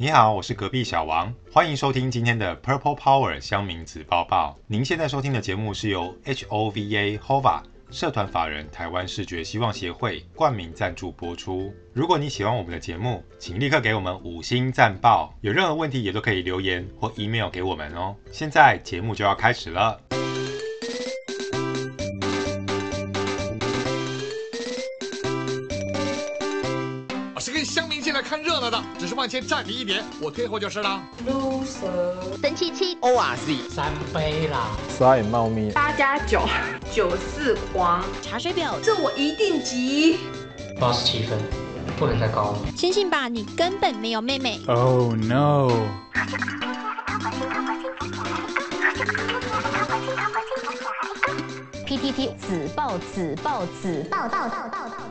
你好，我是隔壁小王，欢迎收听今天的 Purple Power 乡民子报报。您现在收听的节目是由 HOVA HOVA 社团法人台湾视觉希望协会冠名赞助播出。如果你喜欢我们的节目，请立刻给我们五星赞报。有任何问题也都可以留言或 email 给我们哦。现在节目就要开始了。只是往前站你一点，我退后就是了。loser，神七七，O R Z，三杯啦，衰猫咪，八加九，九四黄，茶水表，这我一定急。八十七分，不能再高了。相信吧，你根本没有妹妹。Oh no。P T T，子爆子爆子报报报报报。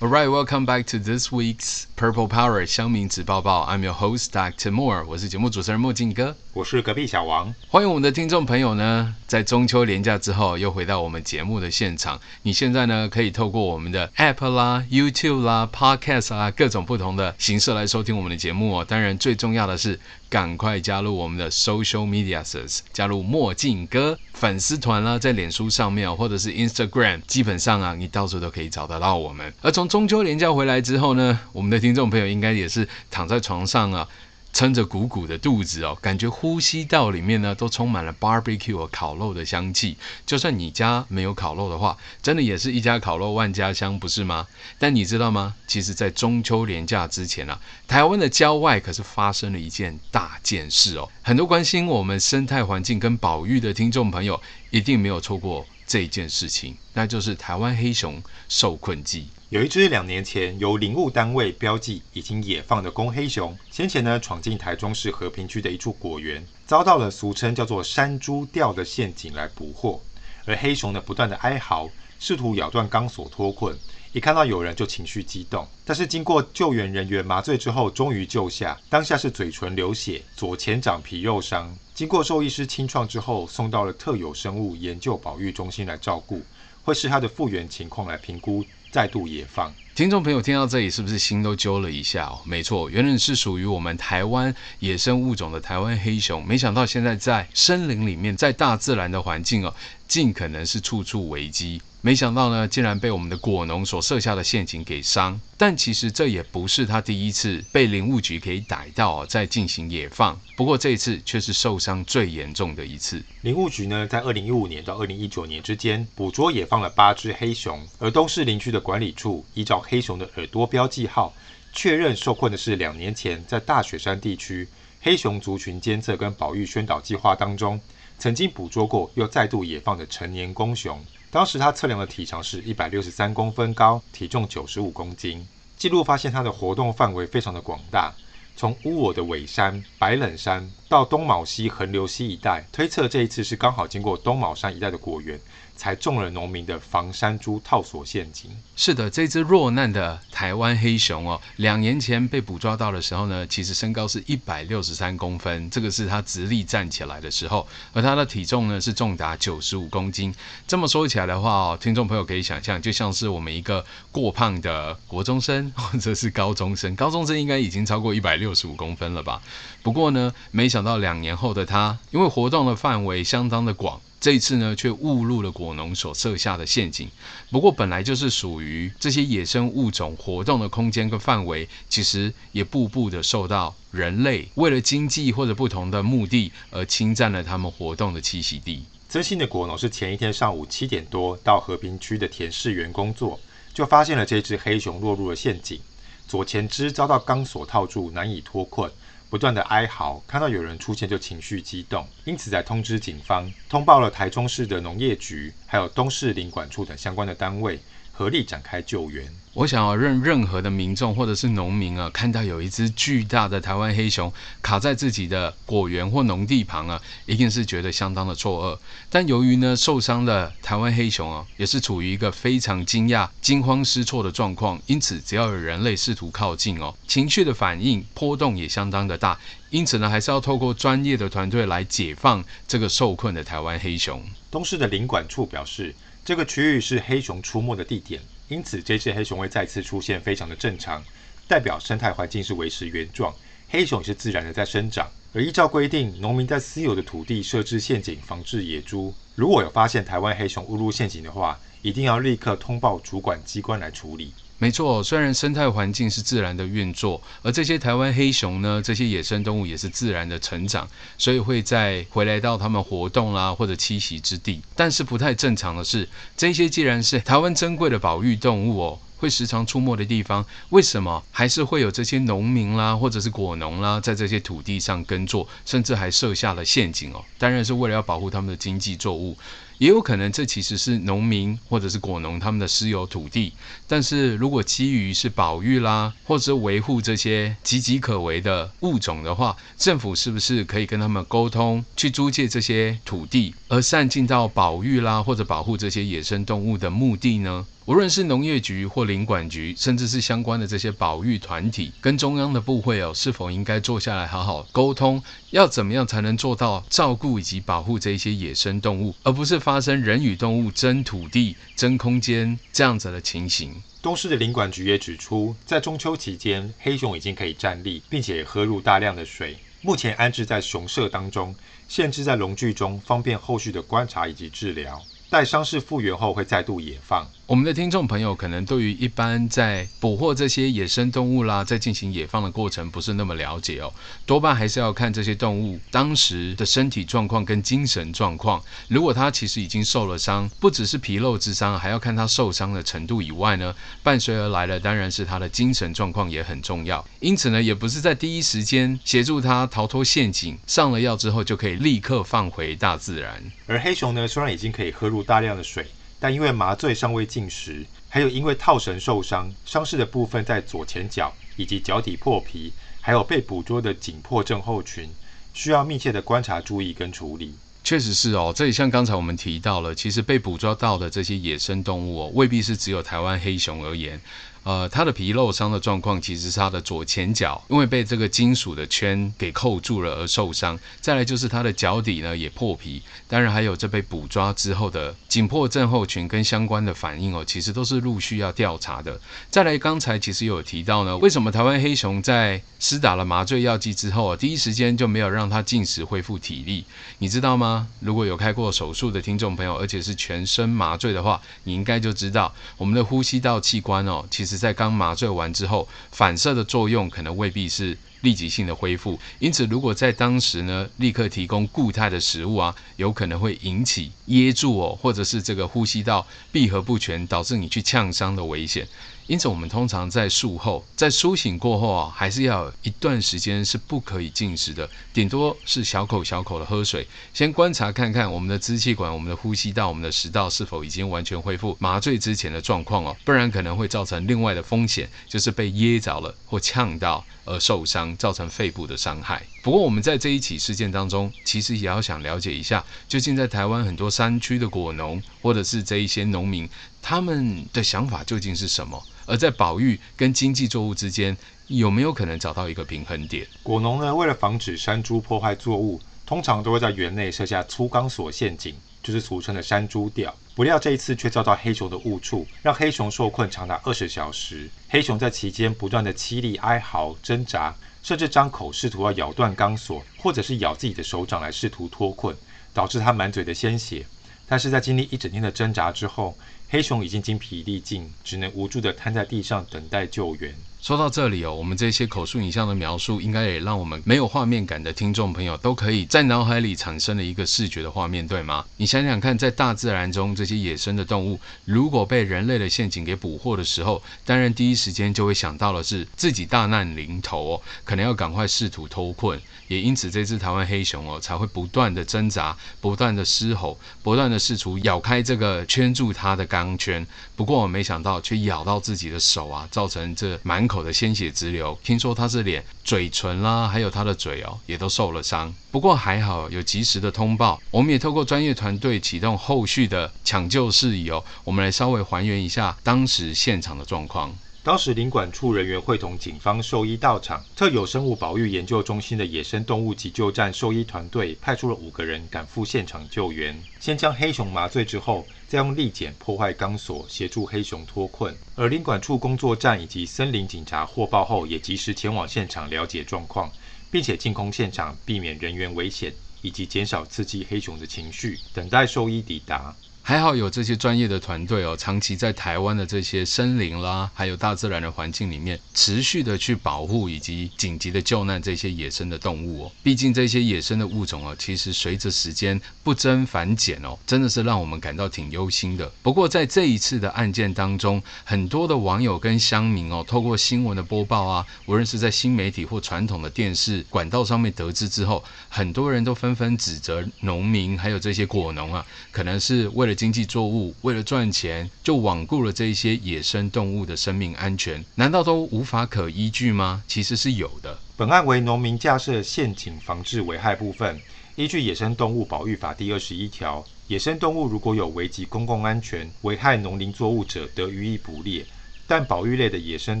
Alright, welcome back to this week's Purple Power 乡民子报报。I'm your host, Dr. Moore。我是节目主持人墨镜哥。我是隔壁小王。欢迎我们的听众朋友呢，在中秋连假之后又回到我们节目的现场。你现在呢，可以透过我们的 App 啦、YouTube 啦、Podcast 啦，各种不同的形式来收听我们的节目哦。当然，最重要的是，赶快加入我们的 Social Medias，加入墨镜哥粉丝团啦，在脸书上面或者是 Instagram，基本上啊，你到处都可以找得到我们。而从中秋连假回来之后呢，我们的听众朋友应该也是躺在床上啊，撑着鼓鼓的肚子哦，感觉呼吸道里面呢都充满了 barbecue 烤肉的香气。就算你家没有烤肉的话，真的也是一家烤肉万家香，不是吗？但你知道吗？其实，在中秋连假之前啊，台湾的郊外可是发生了一件大件事哦。很多关心我们生态环境跟保育的听众朋友，一定没有错过这件事情，那就是台湾黑熊受困记。有一只两年前由林务单位标记已经野放的公黑熊，先前呢闯进台中市和平区的一处果园，遭到了俗称叫做山猪吊的陷阱来捕获。而黑熊呢不断的哀嚎，试图咬断钢索脱困，一看到有人就情绪激动。但是经过救援人员麻醉之后，终于救下。当下是嘴唇流血，左前掌皮肉伤。经过兽医师清创之后，送到了特有生物研究保育中心来照顾，会视它的复原情况来评估。再度野放，听众朋友听到这里是不是心都揪了一下哦？没错，原本是属于我们台湾野生物种的台湾黑熊，没想到现在在森林里面，在大自然的环境哦，尽可能是处处危机。没想到呢，竟然被我们的果农所设下的陷阱给伤。但其实这也不是他第一次被林务局给逮到，在进行野放。不过这一次却是受伤最严重的一次。林务局呢，在二零一五年到二零一九年之间，捕捉野放了八只黑熊。而东势林区的管理处依照黑熊的耳朵标记号，确认受困的是两年前在大雪山地区黑熊族群监测跟保育宣导计划当中，曾经捕捉过又再度野放的成年公熊。当时它测量的体长是一百六十三公分高，体重九十五公斤。记录发现它的活动范围非常的广大，从乌我的尾山、白冷山到东卯溪、横流溪一带，推测这一次是刚好经过东卯山一带的果园。才中了农民的防山猪套索陷阱。是的，这只落难的台湾黑熊哦，两年前被捕抓到的时候呢，其实身高是一百六十三公分，这个是它直立站起来的时候，而它的体重呢是重达九十五公斤。这么说起来的话哦，听众朋友可以想象，就像是我们一个过胖的国中生 或者是高中生，高中生应该已经超过一百六十五公分了吧？不过呢，没想到两年后的它，因为活动的范围相当的广。这一次呢，却误入了果农所设下的陷阱。不过，本来就是属于这些野生物种活动的空间跟范围，其实也步步的受到人类为了经济或者不同的目的而侵占了他们活动的栖息地。曾姓的果农是前一天上午七点多到和平区的田试园工作，就发现了这只黑熊落入了陷阱，左前肢遭到钢索套住，难以脱困。不断的哀嚎，看到有人出现就情绪激动，因此在通知警方，通报了台中市的农业局，还有东市林管处等相关的单位，合力展开救援。我想要任任何的民众或者是农民啊，看到有一只巨大的台湾黑熊卡在自己的果园或农地旁啊，一定是觉得相当的错愕。但由于呢，受伤的台湾黑熊啊，也是处于一个非常惊讶、惊慌失措的状况，因此只要有人类试图靠近哦，情绪的反应波动也相当的大。因此呢，还是要透过专业的团队来解放这个受困的台湾黑熊。东市的领管处表示，这个区域是黑熊出没的地点。因此，这只黑熊会再次出现，非常的正常，代表生态环境是维持原状，黑熊是自然的在生长。而依照规定，农民在私有的土地设置陷阱，防治野猪。如果有发现台湾黑熊误入陷阱的话，一定要立刻通报主管机关来处理。没错，虽然生态环境是自然的运作，而这些台湾黑熊呢，这些野生动物也是自然的成长，所以会再回来到它们活动啦或者栖息之地。但是不太正常的是，这些既然是台湾珍贵的保育动物哦，会时常出没的地方，为什么还是会有这些农民啦或者是果农啦，在这些土地上耕作，甚至还设下了陷阱哦？当然是为了要保护他们的经济作物。也有可能这其实是农民或者是果农他们的私有土地，但是如果基于是保育啦，或者维护这些岌岌可危的物种的话，政府是不是可以跟他们沟通，去租借这些土地，而善尽到保育啦或者保护这些野生动物的目的呢？无论是农业局或林管局，甚至是相关的这些保育团体，跟中央的部会哦，是否应该坐下来好好沟通，要怎么样才能做到照顾以及保护这些野生动物，而不是发生人与动物争土地、争空间这样子的情形？东市的林管局也指出，在中秋期间，黑熊已经可以站立，并且喝入大量的水，目前安置在熊舍当中，限制在笼具中，方便后续的观察以及治疗。待伤势复原后，会再度野放。我们的听众朋友可能对于一般在捕获这些野生动物啦，在进行野放的过程不是那么了解哦，多半还是要看这些动物当时的身体状况跟精神状况。如果它其实已经受了伤，不只是皮肉之伤，还要看它受伤的程度以外呢，伴随而来的当然是它的精神状况也很重要。因此呢，也不是在第一时间协助它逃脱陷阱，上了药之后就可以立刻放回大自然。而黑熊呢，虽然已经可以喝入大量的水。但因为麻醉尚未进食，还有因为套绳受伤，伤势的部分在左前脚以及脚底破皮，还有被捕捉的紧迫症候群，需要密切的观察、注意跟处理。确实是哦，这里像刚才我们提到了，其实被捕捉到的这些野生动物哦，未必是只有台湾黑熊而言。呃，它的皮肉伤的状况其实是它的左前脚，因为被这个金属的圈给扣住了而受伤。再来就是它的脚底呢也破皮，当然还有这被捕抓之后的紧迫症候群跟相关的反应哦，其实都是陆续要调查的。再来，刚才其实有提到呢，为什么台湾黑熊在施打了麻醉药剂之后啊，第一时间就没有让它进食恢复体力？你知道吗？如果有开过手术的听众朋友，而且是全身麻醉的话，你应该就知道我们的呼吸道器官哦，其实。在刚麻醉完之后，反射的作用可能未必是立即性的恢复，因此如果在当时呢，立刻提供固态的食物啊，有可能会引起噎住哦，或者是这个呼吸道闭合不全，导致你去呛伤的危险。因此，我们通常在术后，在苏醒过后啊，还是要有一段时间是不可以进食的，顶多是小口小口的喝水，先观察看看我们的支气管、我们的呼吸道、我们的食道是否已经完全恢复麻醉之前的状况哦，不然可能会造成另外的风险，就是被噎着了或呛到而受伤，造成肺部的伤害。不过，我们在这一起事件当中，其实也要想了解一下，究竟在台湾很多山区的果农，或者是这一些农民，他们的想法究竟是什么？而在保育跟经济作物之间，有没有可能找到一个平衡点？果农呢，为了防止山猪破坏作物，通常都会在园内设下粗钢索陷阱，就是俗称的山猪吊。不料这一次却遭到黑熊的误触，让黑熊受困长达二十小时。黑熊在期间不断的凄厉哀嚎、挣扎，甚至张口试图要咬断钢索，或者是咬自己的手掌来试图脱困，导致他满嘴的鲜血。但是在经历一整天的挣扎之后，黑熊已经精疲力尽，只能无助地瘫在地上等待救援。说到这里哦，我们这些口述影像的描述，应该也让我们没有画面感的听众朋友，都可以在脑海里产生了一个视觉的画面，对吗？你想想看，在大自然中，这些野生的动物，如果被人类的陷阱给捕获的时候，当然第一时间就会想到的是自己大难临头哦，可能要赶快试图脱困。也因此，这只台湾黑熊哦，才会不断的挣扎，不断的嘶吼，不断的试图咬开这个圈住它的钢圈。不过我没想到，却咬到自己的手啊，造成这满口的鲜血直流。听说他是脸、嘴唇啦，还有他的嘴哦，也都受了伤。不过还好有及时的通报，我们也透过专业团队启动后续的抢救事宜哦。我们来稍微还原一下当时现场的状况。当时林管处人员会同警方兽医到场，特有生物保育研究中心的野生动物急救站兽医团队派出了五个人赶赴现场救援。先将黑熊麻醉之后，再用利剪破坏钢索，协助黑熊脱困。而林管处工作站以及森林警察获报后，也及时前往现场了解状况，并且进空现场，避免人员危险，以及减少刺激黑熊的情绪，等待兽医抵达。还好有这些专业的团队哦，长期在台湾的这些森林啦，还有大自然的环境里面，持续的去保护以及紧急的救难这些野生的动物哦。毕竟这些野生的物种哦，其实随着时间不增反减哦，真的是让我们感到挺忧心的。不过在这一次的案件当中，很多的网友跟乡民哦，透过新闻的播报啊，无论是在新媒体或传统的电视管道上面得知之后，很多人都纷纷指责农民还有这些果农啊，可能是为了。经济作物为了赚钱，就罔顾了这些野生动物的生命安全，难道都无法可依据吗？其实是有的。本案为农民架设陷阱防治危害部分，依据《野生动物保育法》第二十一条，野生动物如果有危及公共安全、危害农林作物者，得予以捕猎。但保育类的野生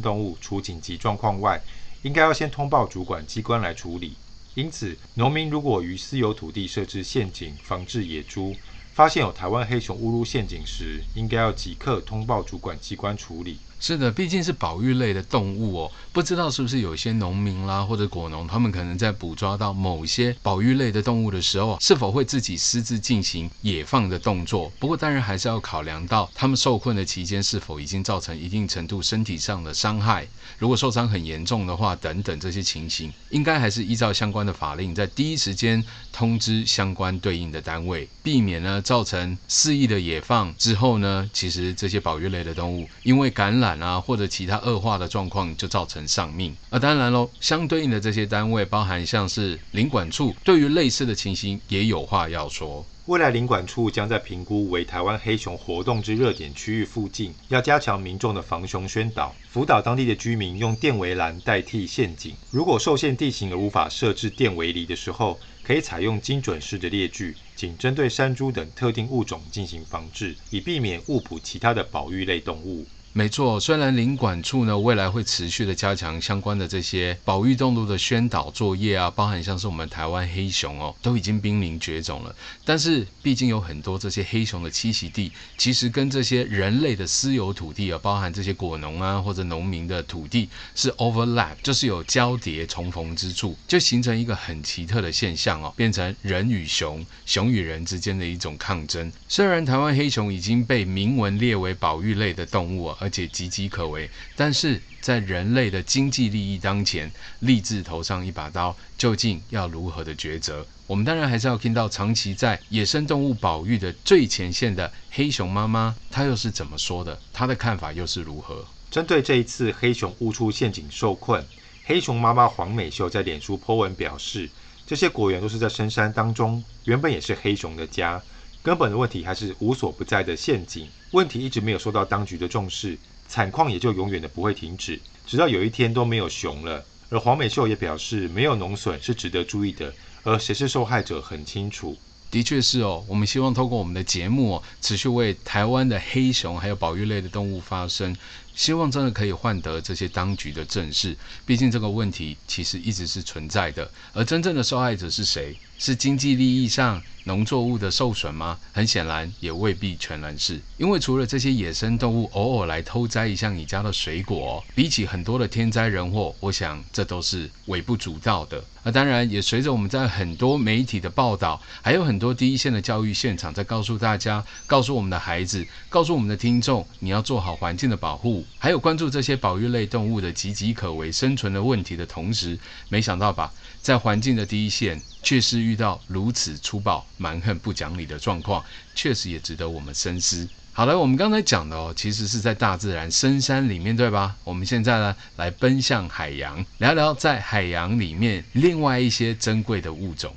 动物，除紧急状况外，应该要先通报主管机关来处理。因此，农民如果于私有土地设置陷阱防治野猪，发现有台湾黑熊误入陷阱时，应该要即刻通报主管机关处理。是的，毕竟是保育类的动物哦，不知道是不是有些农民啦或者果农，他们可能在捕捉到某些保育类的动物的时候，是否会自己私自进行野放的动作？不过当然还是要考量到他们受困的期间是否已经造成一定程度身体上的伤害。如果受伤很严重的话，等等这些情形，应该还是依照相关的法令，在第一时间通知相关对应的单位，避免呢造成肆意的野放之后呢，其实这些保育类的动物因为感染。啊，或者其他恶化的状况，就造成丧命。而当然喽，相对应的这些单位，包含像是林管处，对于类似的情形也有话要说。未来林管处将在评估为台湾黑熊活动之热点区域附近，要加强民众的防熊宣导，辅导当地的居民用电围栏代替陷阱。如果受限地形而无法设置电围篱的时候，可以采用精准式的猎具，仅针对山猪等特定物种进行防治，以避免误捕其他的保育类动物。没错，虽然林管处呢未来会持续的加强相关的这些保育动物的宣导作业啊，包含像是我们台湾黑熊哦，都已经濒临绝种了。但是毕竟有很多这些黑熊的栖息地，其实跟这些人类的私有土地啊，包含这些果农啊或者农民的土地是 overlap，就是有交叠重逢之处，就形成一个很奇特的现象哦，变成人与熊、熊与人之间的一种抗争。虽然台湾黑熊已经被明文列为保育类的动物啊。而而且岌岌可危，但是在人类的经济利益当前，立志头上一把刀，究竟要如何的抉择？我们当然还是要听到长期在野生动物保育的最前线的黑熊妈妈，她又是怎么说的？她的看法又是如何？针对这一次黑熊误出陷阱受困，黑熊妈妈黄美秀在脸书 po 文表示，这些果园都是在深山当中，原本也是黑熊的家。根本的问题还是无所不在的陷阱，问题一直没有受到当局的重视，惨况也就永远的不会停止，直到有一天都没有熊了。而黄美秀也表示，没有农损是值得注意的，而谁是受害者很清楚。的确是哦，我们希望透过我们的节目哦，持续为台湾的黑熊还有保育类的动物发声，希望真的可以换得这些当局的正视。毕竟这个问题其实一直是存在的，而真正的受害者是谁？是经济利益上农作物的受损吗？很显然也未必全然是，因为除了这些野生动物偶尔来偷摘一下你家的水果，比起很多的天灾人祸，我想这都是微不足道的。那当然也随着我们在很多媒体的报道，还有很多第一线的教育现场在告诉大家，告诉我们的孩子，告诉我们的听众，你要做好环境的保护，还有关注这些保育类动物的岌岌可危生存的问题的同时，没想到吧，在环境的第一线，确实遇到如此粗暴、蛮横、不讲理的状况，确实也值得我们深思。好了，我们刚才讲的哦，其实是在大自然深山里面，对吧？我们现在呢，来奔向海洋，聊聊在海洋里面另外一些珍贵的物种。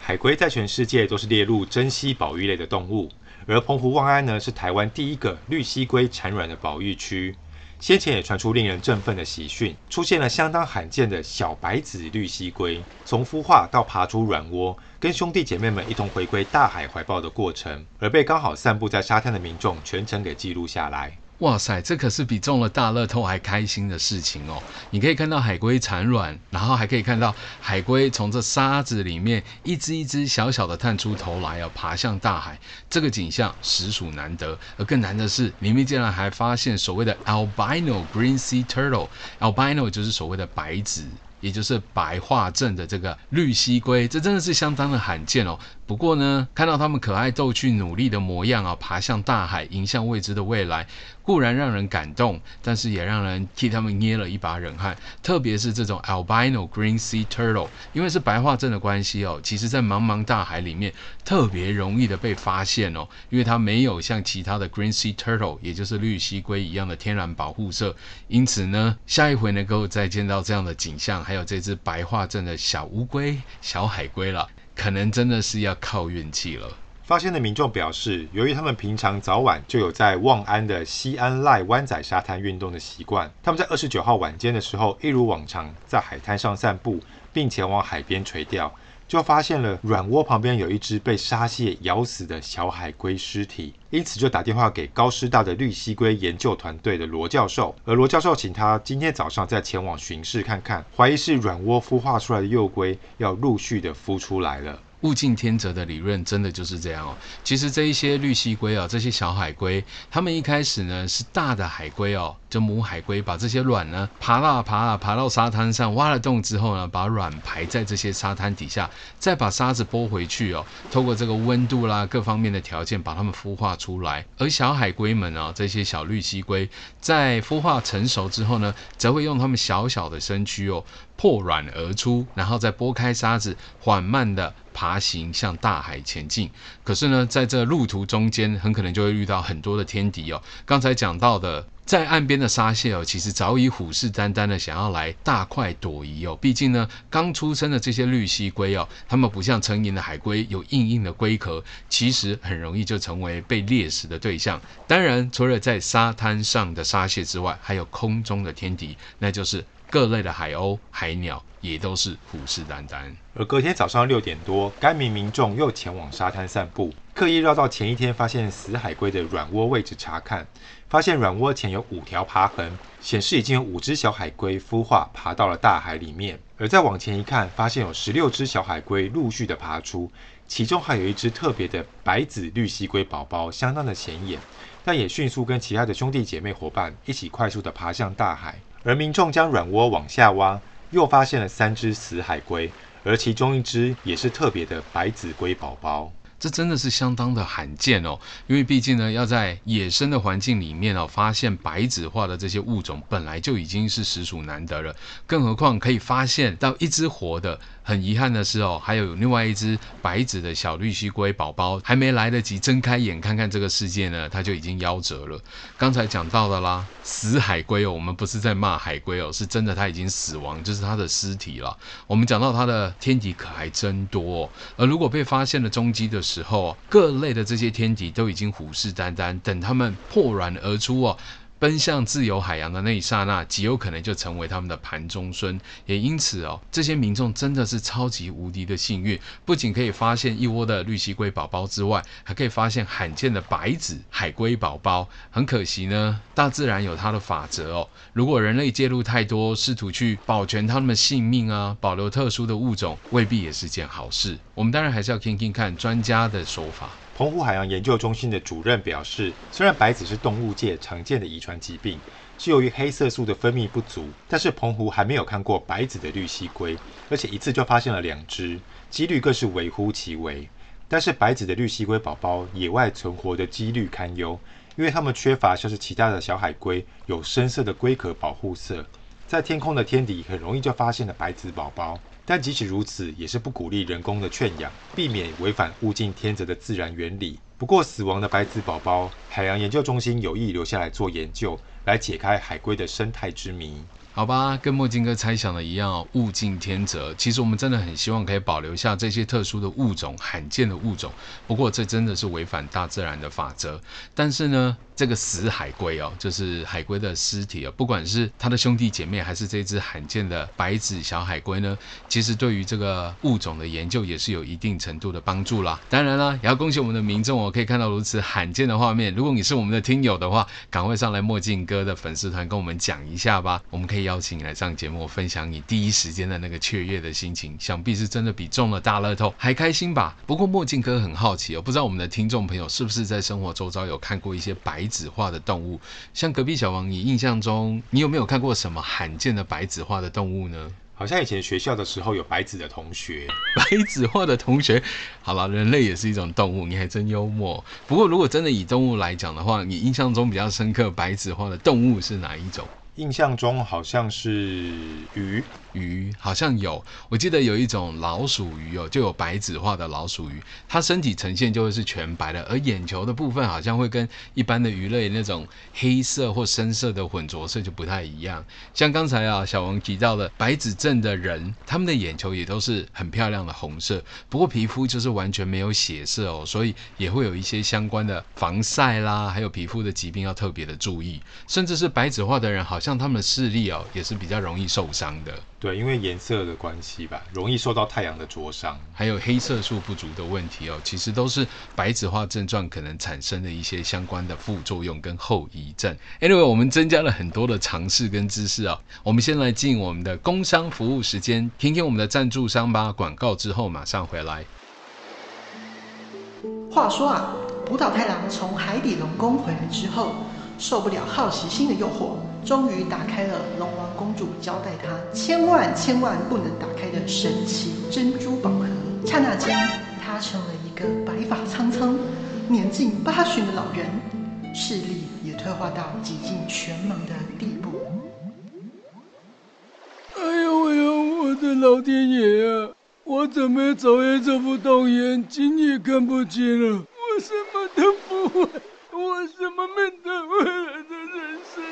海龟在全世界都是列入珍稀保育类的动物，而澎湖望安呢，是台湾第一个绿蠵龟产卵的保育区。先前也传出令人振奋的喜讯，出现了相当罕见的小白子绿蜥龟，从孵化到爬出软窝，跟兄弟姐妹们一同回归大海怀抱的过程，而被刚好散布在沙滩的民众全程给记录下来。哇塞，这可是比中了大乐透还开心的事情哦！你可以看到海龟产卵，然后还可以看到海龟从这沙子里面一只一只小小的探出头来要，爬向大海，这个景象实属难得。而更难的是，里面竟然还发现所谓的 albino green sea turtle，albino 就是所谓的白子。也就是白化症的这个绿蠵龟，这真的是相当的罕见哦。不过呢，看到他们可爱逗趣、努力的模样啊，爬向大海，迎向未知的未来，固然让人感动，但是也让人替他们捏了一把冷汗。特别是这种 albino green sea turtle，因为是白化症的关系哦，其实在茫茫大海里面特别容易的被发现哦，因为它没有像其他的 green sea turtle，也就是绿蠵龟一样的天然保护色，因此呢，下一回能够再见到这样的景象。还有这只白化症的小乌龟、小海龟了，可能真的是要靠运气了。发现的民众表示，由于他们平常早晚就有在望安的西安赖湾仔沙滩运动的习惯，他们在二十九号晚间的时候，一如往常在海滩上散步，并前往海边垂钓。就发现了软窝旁边有一只被沙蟹咬死的小海龟尸体，因此就打电话给高师大的绿蜥龟研究团队的罗教授，而罗教授请他今天早上再前往巡视看看，怀疑是软窝孵化出来的幼龟要陆续的孵出来了。物竞天择的理论真的就是这样哦。其实这一些绿蠵龟啊，这些小海龟，它们一开始呢是大的海龟哦，就母海龟把这些卵呢爬啊爬啊爬到沙滩上，挖了洞之后呢，把卵排在这些沙滩底下，再把沙子拨回去哦，透过这个温度啦各方面的条件，把它们孵化出来。而小海龟们啊，这些小绿蠵龟在孵化成熟之后呢，则会用它们小小的身躯哦。破卵而出，然后再拨开沙子，缓慢地爬行向大海前进。可是呢，在这路途中间，很可能就会遇到很多的天敌哦。刚才讲到的，在岸边的沙蟹哦，其实早已虎视眈眈的想要来大快朵颐哦。毕竟呢，刚出生的这些绿蜥龟哦，它们不像成年的海龟有硬硬的龟壳，其实很容易就成为被猎食的对象。当然，除了在沙滩上的沙蟹之外，还有空中的天敌，那就是。各类的海鸥、海鸟也都是虎视眈眈。而隔天早上六点多，该名民众又前往沙滩散步，刻意绕到前一天发现死海龟的软窝位置查看，发现软窝前有五条爬痕，显示已经有五只小海龟孵化爬到了大海里面。而再往前一看，发现有十六只小海龟陆续的爬出，其中还有一只特别的白紫绿蜥龟宝宝，相当的显眼，但也迅速跟其他的兄弟姐妹伙伴一起快速的爬向大海。而民众将软窝往下挖，又发现了三只死海龟，而其中一只也是特别的白子龟宝宝。这真的是相当的罕见哦，因为毕竟呢，要在野生的环境里面哦，发现白子化的这些物种，本来就已经是实属难得了，更何况可以发现到一只活的。很遗憾的是哦，还有另外一只白子的小绿蜥龟宝宝，还没来得及睁开眼看看这个世界呢，它就已经夭折了。刚才讲到的啦，死海龟哦，我们不是在骂海龟哦，是真的它已经死亡，就是它的尸体了。我们讲到它的天敌可还真多哦，而如果被发现了踪迹的时候，各类的这些天敌都已经虎视眈眈，等它们破卵而出哦。奔向自由海洋的那一刹那，极有可能就成为他们的盘中孙。也因此哦，这些民众真的是超级无敌的幸运，不仅可以发现一窝的绿蠵龟宝宝之外，还可以发现罕见的白子海龟宝宝。很可惜呢，大自然有它的法则哦。如果人类介入太多，试图去保全他们的性命啊，保留特殊的物种，未必也是件好事。我们当然还是要听听看专家的说法。澎湖海洋研究中心的主任表示，虽然白子是动物界常见的遗传疾病，是由于黑色素的分泌不足，但是澎湖还没有看过白子的绿蜥龟，而且一次就发现了两只，几率更是微乎其微。但是白子的绿蜥龟宝宝野外存活的几率堪忧，因为它们缺乏像是其他的小海龟有深色的龟壳保护色，在天空的天敌很容易就发现了白子宝宝。但即使如此，也是不鼓励人工的圈养，避免违反物竞天择的自然原理。不过，死亡的白子宝宝，海洋研究中心有意留下来做研究，来解开海龟的生态之谜。好吧，跟墨镜哥猜想的一样，物竞天择。其实我们真的很希望可以保留下这些特殊的物种、罕见的物种。不过，这真的是违反大自然的法则。但是呢，这个死海龟哦，就是海龟的尸体哦，不管是它的兄弟姐妹，还是这只罕见的白紫小海龟呢，其实对于这个物种的研究也是有一定程度的帮助啦。当然啦，也要恭喜我们的民众哦，可以看到如此罕见的画面。如果你是我们的听友的话，赶快上来墨镜哥的粉丝团跟我们讲一下吧，我们可以邀请你来上节目，分享你第一时间的那个雀跃的心情，想必是真的比中了大乐透还开心吧。不过墨镜哥很好奇哦，不知道我们的听众朋友是不是在生活周遭有看过一些白紫化的动物，像隔壁小王，你印象中你有没有看过什么罕见的白紫化的动物呢？好像以前学校的时候有白纸的同学，白纸化的同学。好了，人类也是一种动物，你还真幽默。不过如果真的以动物来讲的话，你印象中比较深刻白纸化的动物是哪一种？印象中好像是鱼。鱼好像有，我记得有一种老鼠鱼哦，就有白紫化的老鼠鱼，它身体呈现就会是全白的，而眼球的部分好像会跟一般的鱼类那种黑色或深色的混浊色就不太一样。像刚才啊小王提到的白紫症的人，他们的眼球也都是很漂亮的红色，不过皮肤就是完全没有血色哦，所以也会有一些相关的防晒啦，还有皮肤的疾病要特别的注意，甚至是白紫化的人，好像他们的视力哦也是比较容易受伤的。对，因为颜色的关系吧，容易受到太阳的灼伤，还有黑色素不足的问题哦，其实都是白紫化症状可能产生的一些相关的副作用跟后遗症。Anyway，我们增加了很多的常识跟知识啊、哦，我们先来进我们的工商服务时间，听听我们的赞助商吧。广告之后马上回来。话说啊，浦岛太郎从海底龙宫回来之后，受不了好奇心的诱惑，终于打开了龙王公主交代他千万千万不能打开的神奇珍珠宝盒。刹那间，他成了一个白发苍苍、年近八旬的老人，视力也退化到几近全盲的地步。哎呦哎呦，我的老天爷啊！我怎么走也走不动，眼睛也看不清了，我什么都不会。我什么没得未来的人生，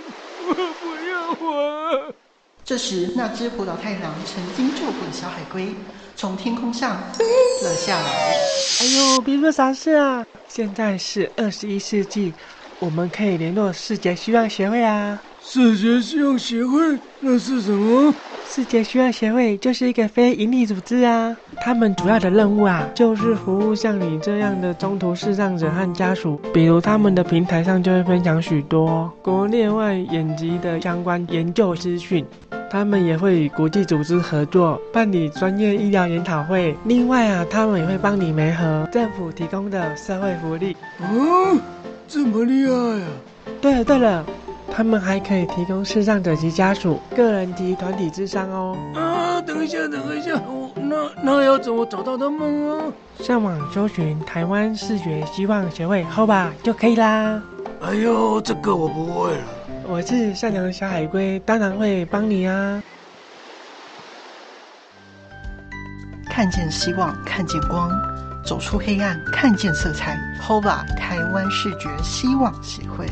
我不要活。这时，那只葡萄太郎曾经救过的小海龟从天空上飞了下来。哎呦，别说啥事啊！现在是二十一世纪，我们可以联络世界希望协会啊。世界希望协会？那是什么？世界希望协会就是一个非营利组织啊，他们主要的任务啊，就是服务像你这样的中途视障者和家属。比如他们的平台上就会分享许多国内外眼疾的相关研究资讯，他们也会与国际组织合作办理专业医疗研讨会。另外啊，他们也会帮你媒合政府提供的社会福利。哦，这么厉害啊！对了对了。他们还可以提供视障者及家属个人及团体智商哦。啊，等一下，等一下，我那那要怎么找到他们啊？上网搜寻台湾视觉希望协会 HOBA 就可以啦。哎呦，这个我不会了。我是善良的小海龟，当然会帮你啊。看见希望，看见光，走出黑暗，看见色彩。HOBA 台湾视觉希望协会。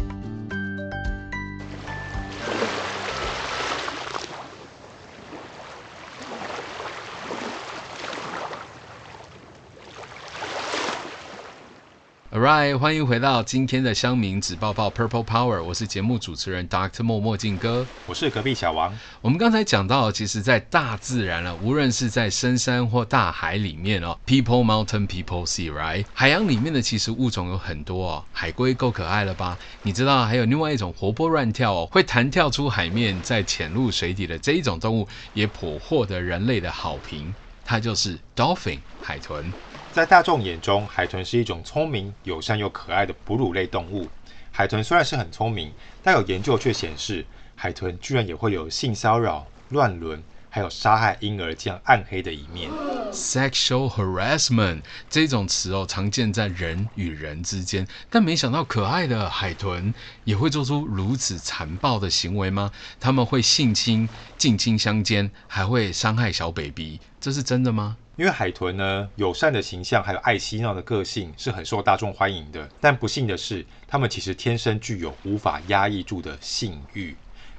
Alright，欢迎回到今天的乡民纸抱抱 Purple Power，我是节目主持人 Dr. 墨墨镜哥，我是隔壁小王。我们刚才讲到，其实，在大自然了，无论是在深山或大海里面哦，People Mountain People Sea，right？海洋里面的其实物种有很多哦，海龟够可爱了吧？你知道还有另外一种活泼乱跳哦，会弹跳出海面再潜入水底的这一种动物，也颇获得人类的好评，它就是 Dolphin 海豚。在大众眼中，海豚是一种聪明、友善又可爱的哺乳类动物。海豚虽然是很聪明，但有研究却显示，海豚居然也会有性骚扰、乱伦，还有杀害婴儿这样暗黑的一面。sexual harassment 这种词哦，常见在人与人之间，但没想到可爱的海豚也会做出如此残暴的行为吗？他们会性侵、近亲相奸，还会伤害小 baby，这是真的吗？因为海豚呢，友善的形象还有爱嬉闹的个性是很受大众欢迎的，但不幸的是，它们其实天生具有无法压抑住的性欲，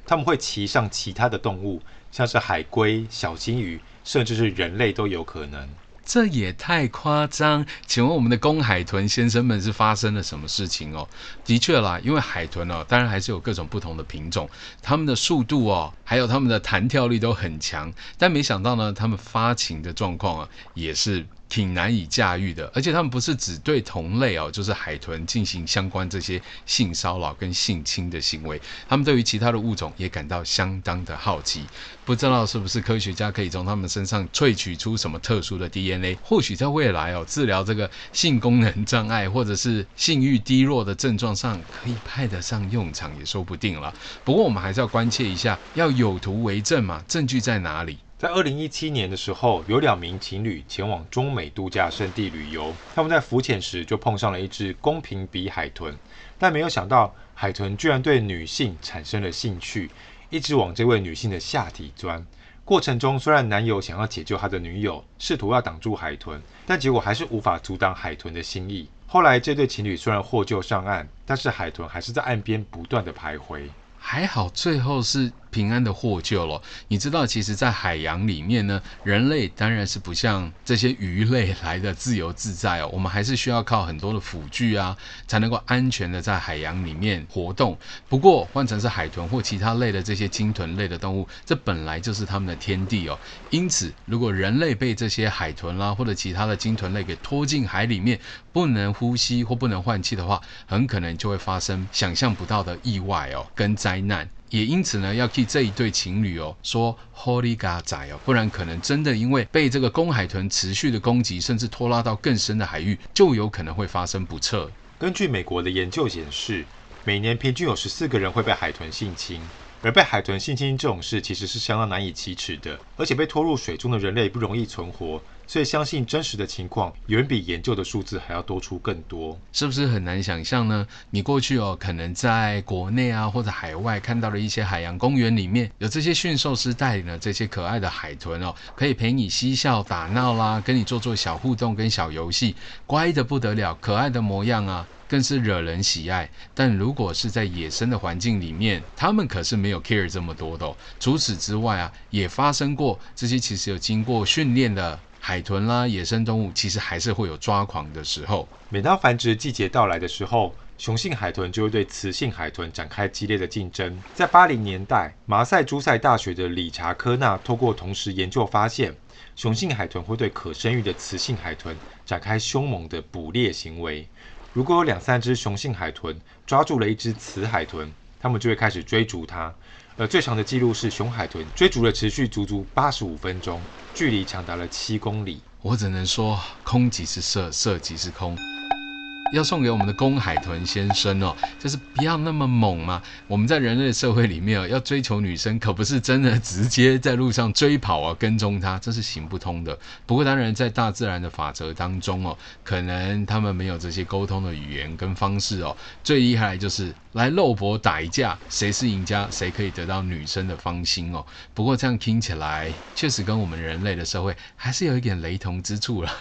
它们会骑上其他的动物，像是海龟、小金鱼，甚至是人类都有可能。这也太夸张！请问我们的公海豚先生们是发生了什么事情哦？的确啦，因为海豚哦，当然还是有各种不同的品种，它们的速度哦，还有它们的弹跳力都很强，但没想到呢，它们发情的状况啊，也是。挺难以驾驭的，而且他们不是只对同类哦，就是海豚进行相关这些性骚扰跟性侵的行为，他们对于其他的物种也感到相当的好奇。不知道是不是科学家可以从他们身上萃取出什么特殊的 DNA，或许在未来哦，治疗这个性功能障碍或者是性欲低落的症状上可以派得上用场，也说不定了。不过我们还是要关切一下，要有图为证嘛，证据在哪里？在二零一七年的时候，有两名情侣前往中美度假胜地旅游，他们在浮潜时就碰上了一只公平比海豚，但没有想到海豚居然对女性产生了兴趣，一直往这位女性的下体钻。过程中，虽然男友想要解救他的女友，试图要挡住海豚，但结果还是无法阻挡海豚的心意。后来，这对情侣虽然获救上岸，但是海豚还是在岸边不断的徘徊。还好，最后是平安的获救了。你知道，其实，在海洋里面呢，人类当然是不像这些鱼类来的自由自在哦。我们还是需要靠很多的辅具啊，才能够安全的在海洋里面活动。不过，换成是海豚或其他类的这些鲸豚类的动物，这本来就是他们的天地哦。因此，如果人类被这些海豚啦或者其他的鲸豚类给拖进海里面，不能呼吸或不能换气的话，很可能就会发生想象不到的意外哦，跟。灾难也因此呢，要替这一对情侣哦说 Holy God 仔哦，不然可能真的因为被这个公海豚持续的攻击，甚至拖拉到更深的海域，就有可能会发生不测。根据美国的研究显示，每年平均有十四个人会被海豚性侵。而被海豚性侵这种事其实是相当难以启齿的，而且被拖入水中的人类不容易存活，所以相信真实的情况远比研究的数字还要多出更多，是不是很难想象呢？你过去哦，可能在国内啊或者海外看到了一些海洋公园里面有这些驯兽师带领了这些可爱的海豚哦，可以陪你嬉笑打闹啦，跟你做做小互动跟小游戏，乖得不得了，可爱的模样啊。更是惹人喜爱，但如果是在野生的环境里面，他们可是没有 care 这么多的哦。除此之外啊，也发生过这些其实有经过训练的海豚啦，野生动物其实还是会有抓狂的时候。每当繁殖季节到来的时候，雄性海豚就会对雌性海豚展开激烈的竞争。在八零年代，马赛诸塞大学的理查科纳透过同时研究发现，雄性海豚会对可生育的雌性海豚展开凶猛的捕猎行为。如果有两三只雄性海豚抓住了一只雌海豚，它们就会开始追逐它。而最长的记录是熊海豚追逐了持续足足八十五分钟，距离长达了七公里。我只能说，空即是色，色即是空。要送给我们的公海豚先生哦，就是不要那么猛嘛。我们在人类社会里面哦，要追求女生，可不是真的直接在路上追跑啊，跟踪她，这是行不通的。不过当然，在大自然的法则当中哦，可能他们没有这些沟通的语言跟方式哦。最厉害就是来肉搏打一架，谁是赢家，谁可以得到女生的芳心哦。不过这样听起来，确实跟我们人类的社会还是有一点雷同之处了。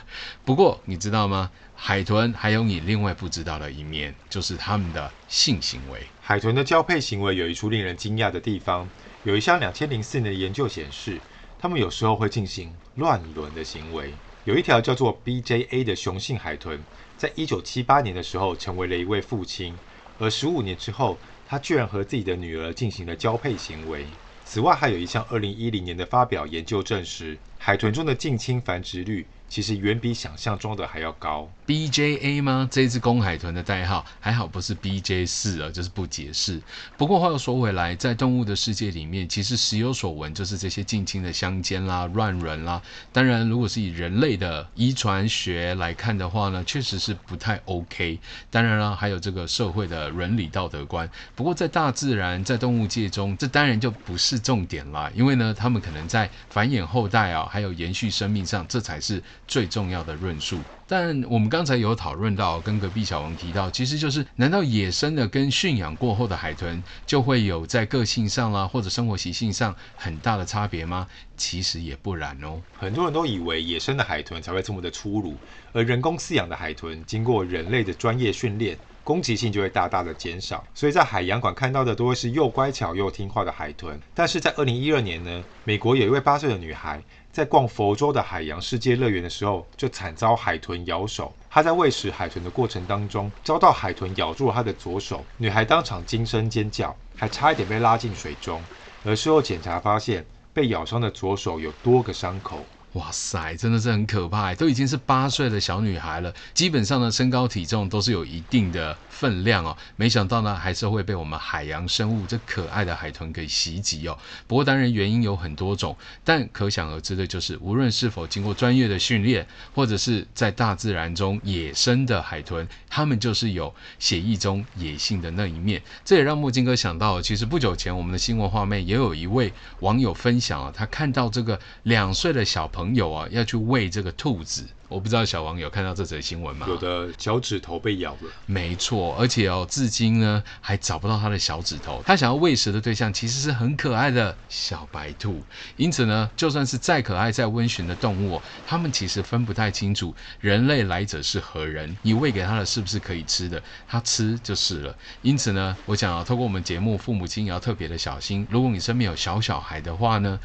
不过你知道吗？海豚还有你另外不知道的一面，就是他们的性行为。海豚的交配行为有一处令人惊讶的地方。有一项两千零四年的研究显示，他们有时候会进行乱伦的行为。有一条叫做 BJA 的雄性海豚，在一九七八年的时候成为了一位父亲，而十五年之后，他居然和自己的女儿进行了交配行为。此外，还有一项二零一零年的发表研究证实，海豚中的近亲繁殖率其实远比想象中的还要高。BJA 吗？这只公海豚的代号还好不是 BJ 四啊，就是不解释。不过话又说回来，在动物的世界里面，其实时有所闻，就是这些近亲的相奸啦、乱伦啦。当然，如果是以人类的遗传学来看的话呢，确实是不太 OK。当然了，还有这个社会的伦理道德观。不过在大自然、在动物界中，这当然就不是重点啦，因为呢，他们可能在繁衍后代啊，还有延续生命上，这才是最重要的论述。但我们刚才有讨论到，跟隔壁小王提到，其实就是，难道野生的跟驯养过后的海豚就会有在个性上啦，或者生活习性上很大的差别吗？其实也不然哦。很多人都以为野生的海豚才会这么的粗鲁，而人工饲养的海豚经过人类的专业训练，攻击性就会大大的减少。所以在海洋馆看到的都会是又乖巧又听话的海豚。但是在二零一二年呢，美国有一位八岁的女孩。在逛佛州的海洋世界乐园的时候，就惨遭海豚咬手。她在喂食海豚的过程当中，遭到海豚咬住了她的左手，女孩当场惊声尖叫，还差一点被拉进水中。而事后检查发现，被咬伤的左手有多个伤口。哇塞，真的是很可怕，都已经是八岁的小女孩了，基本上呢，身高体重都是有一定的分量哦。没想到呢，还是会被我们海洋生物这可爱的海豚给袭击哦。不过当然原因有很多种，但可想而知的就是，无论是否经过专业的训练，或者是在大自然中野生的海豚，它们就是有血液中野性的那一面。这也让墨镜哥想到，其实不久前我们的新闻画面也有一位网友分享啊，他看到这个两岁的小朋友。啊，要去喂这个兔子。我不知道小王有看到这则新闻吗？有的脚趾头被咬了，没错，而且哦，至今呢还找不到他的小指头。他想要喂食的对象其实是很可爱的小白兔，因此呢，就算是再可爱、再温驯的动物，他们其实分不太清楚人类来者是何人，你喂给他的是不是可以吃的，他吃就是了。因此呢，我想要透过我们节目，父母亲也要特别的小心。如果你身边有小小孩的话呢，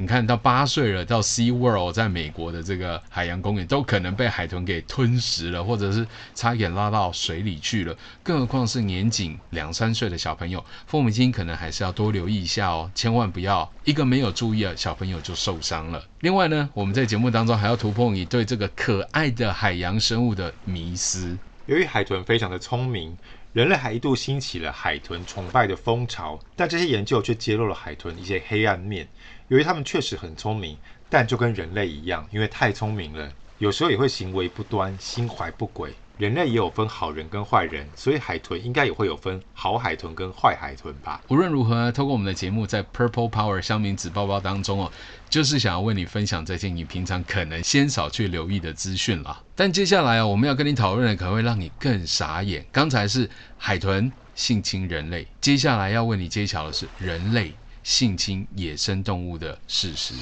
你看到八岁了，到 Sea World 在美国的这个海洋公园都可能被海豚给吞食了，或者是差点拉到水里去了。更何况是年仅两三岁的小朋友，父母亲可能还是要多留意一下哦，千万不要一个没有注意啊，小朋友就受伤了。另外呢，我们在节目当中还要突破你对这个可爱的海洋生物的迷思。由于海豚非常的聪明，人类还一度兴起了海豚崇拜的风潮，但这些研究却揭露了海豚一些黑暗面。由于他们确实很聪明，但就跟人类一样，因为太聪明了，有时候也会行为不端、心怀不轨。人类也有分好人跟坏人，所以海豚应该也会有分好海豚跟坏海豚吧。无论如何，透过我们的节目，在 Purple Power 乡民纸包包当中哦，就是想要为你分享这些你平常可能鲜少去留意的资讯啦。但接下来啊，我们要跟你讨论的可能会让你更傻眼。刚才是海豚性侵人类，接下来要为你揭晓的是人类。性侵野生动物的事实。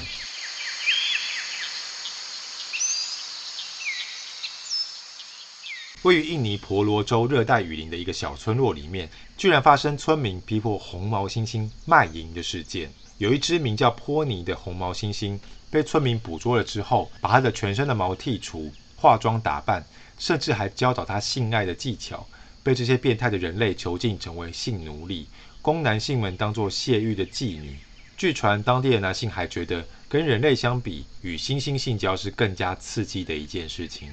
位于印尼婆罗洲热带雨林的一个小村落里面，居然发生村民逼迫红毛猩猩卖淫的事件。有一只名叫波尼的红毛猩猩被村民捕捉了之后，把它的全身的毛剔除、化妆打扮，甚至还教导它性爱的技巧，被这些变态的人类囚禁，成为性奴隶。供男性们当作泄欲的妓女。据传，当地的男性还觉得，跟人类相比，与猩猩性交是更加刺激的一件事情。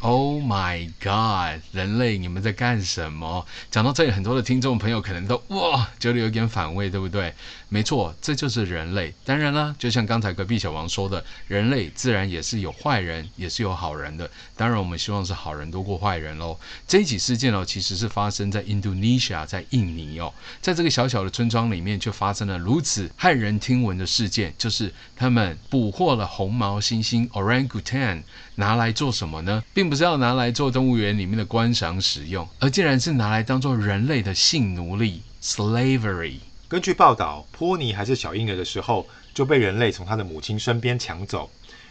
Oh my God！人类，你们在干什么？讲到这里，很多的听众朋友可能都哇，觉得有点反胃，对不对？没错，这就是人类。当然啦，就像刚才隔壁小王说的，人类自然也是有坏人，也是有好人的。当然，我们希望是好人多过坏人喽。这一起事件哦，其实是发生在印度尼西亚在印尼哦，在这个小小的村庄里面，就发生了如此骇人听闻的事件，就是他们捕获了红毛猩猩 Orangutan，拿来做什么呢？并不是要拿来做动物园里面的观赏使用，而竟然是拿来当做人类的性奴隶 （slavery）。根据报道，波尼还是小婴儿的时候就被人类从他的母亲身边抢走。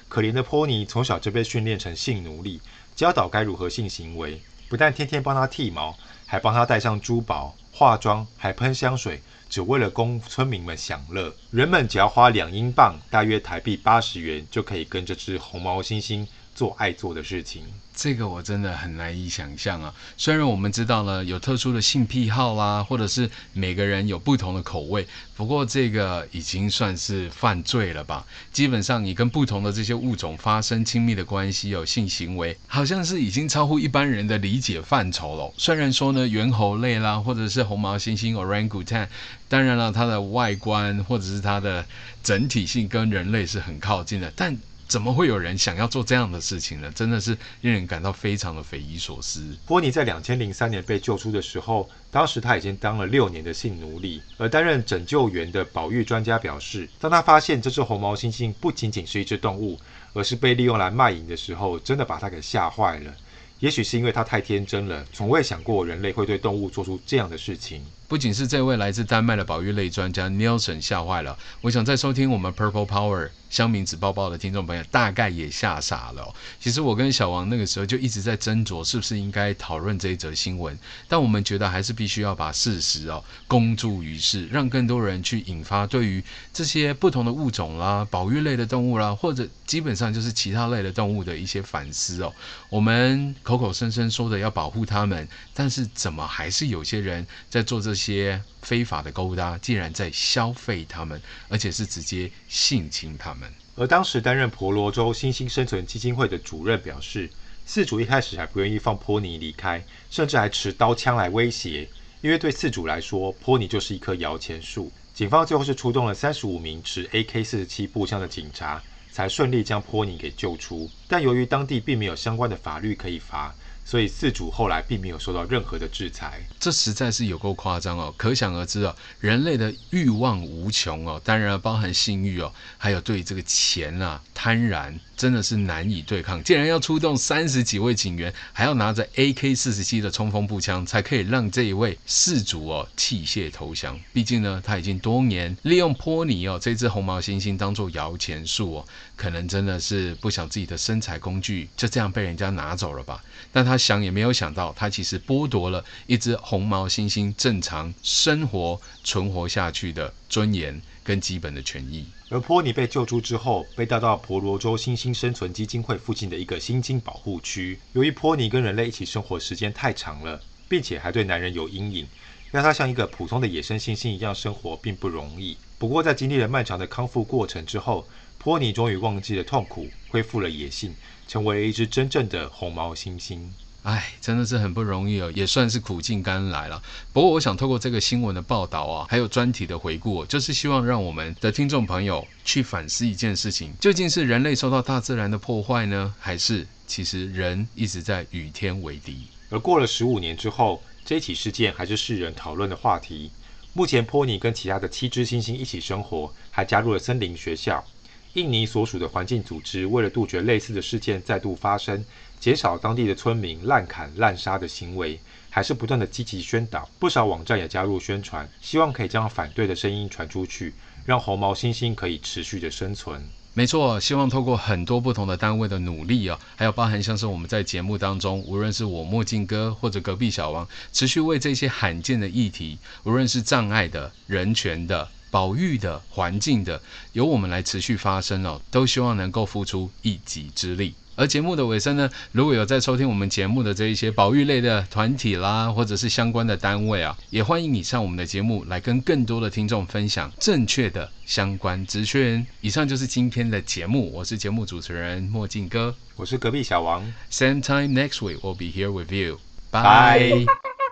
可怜的波尼从小就被训练成性奴隶，教导该如何性行为，不但天天帮他剃毛，还帮他戴上珠宝、化妆，还喷香水，只为了供村民们享乐。人们只要花两英镑（大约台币八十元）就可以跟这只红毛猩猩。做爱做的事情。这个我真的很难以想象啊！虽然我们知道了有特殊的性癖好啦，或者是每个人有不同的口味，不过这个已经算是犯罪了吧？基本上你跟不同的这些物种发生亲密的关系，有性行为，好像是已经超乎一般人的理解范畴了。虽然说呢，猿猴类啦，或者是红毛猩猩 （orangutan），当然了，它的外观或者是它的整体性跟人类是很靠近的，但。怎么会有人想要做这样的事情呢？真的是令人感到非常的匪夷所思。波尼在两千零三年被救出的时候，当时他已经当了六年的性奴隶。而担任拯救员的保育专家表示，当他发现这只红毛猩猩不仅仅是一只动物，而是被利用来卖淫的时候，真的把他给吓坏了。也许是因为他太天真了，从未想过人类会对动物做出这样的事情。不仅是这位来自丹麦的保育类专家 Nielsen 吓坏了，我想在收听我们 Purple Power 乡民子报报的听众朋友大概也吓傻了。其实我跟小王那个时候就一直在斟酌是不是应该讨论这一则新闻，但我们觉得还是必须要把事实哦公诸于世，让更多人去引发对于这些不同的物种啦、保育类的动物啦，或者基本上就是其他类的动物的一些反思哦。我们口口声声说的要保护它们，但是怎么还是有些人在做这些非法的勾搭，竟然在消费他们，而且是直接性侵他们。而当时担任婆罗洲新兴生存基金会的主任表示，四主一开始还不愿意放波尼离开，甚至还持刀枪来威胁，因为对四主来说，波尼就是一棵摇钱树。警方最后是出动了三十五名持 AK-47 步枪的警察，才顺利将波尼给救出。但由于当地并没有相关的法律可以罚。所以饲主后来并没有受到任何的制裁，这实在是有够夸张哦！可想而知哦，人类的欲望无穷哦，当然包含性欲哦，还有对这个钱啊贪婪，真的是难以对抗。竟然要出动三十几位警员，还要拿着 AK 四十七的冲锋步枪，才可以让这一位饲主哦弃械投降。毕竟呢，他已经多年利用波尼哦这只红毛猩猩当做摇钱树哦，可能真的是不想自己的生财工具就这样被人家拿走了吧？但他。他想也没有想到，他其实剥夺了一只红毛猩猩正常生活存活下去的尊严跟基本的权益。而波尼被救出之后，被带到婆罗洲猩猩生存基金会附近的一个猩猩保护区。由于波尼跟人类一起生活时间太长了，并且还对男人有阴影，让他像一个普通的野生猩猩一样生活并不容易。不过，在经历了漫长的康复过程之后，波尼终于忘记了痛苦，恢复了野性，成为了一只真正的红毛猩猩。哎，真的是很不容易哦，也算是苦尽甘来了。不过，我想透过这个新闻的报道啊，还有专题的回顾，就是希望让我们的听众朋友去反思一件事情：究竟是人类受到大自然的破坏呢，还是其实人一直在与天为敌？而过了十五年之后，这起事件还是世人讨论的话题。目前，波尼跟其他的七只猩猩一起生活，还加入了森林学校。印尼所属的环境组织为了杜绝类似的事件再度发生，减少当地的村民滥砍滥杀的行为，还是不断的积极宣导。不少网站也加入宣传，希望可以将反对的声音传出去，让红毛猩猩可以持续的生存。没错，希望透过很多不同的单位的努力啊，还有包含像是我们在节目当中，无论是我墨镜哥或者隔壁小王，持续为这些罕见的议题，无论是障碍的、人权的。保育的环境的，由我们来持续发声哦，都希望能够付出一己之力。而节目的尾声呢，如果有在收听我们节目的这一些保育类的团体啦，或者是相关的单位啊，也欢迎你上我们的节目来跟更多的听众分享正确的相关资讯。以上就是今天的节目，我是节目主持人墨镜哥，我是隔壁小王。Same time next week, we'll be here with you. Bye.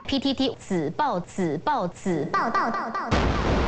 PTT 此报此报此报道道道。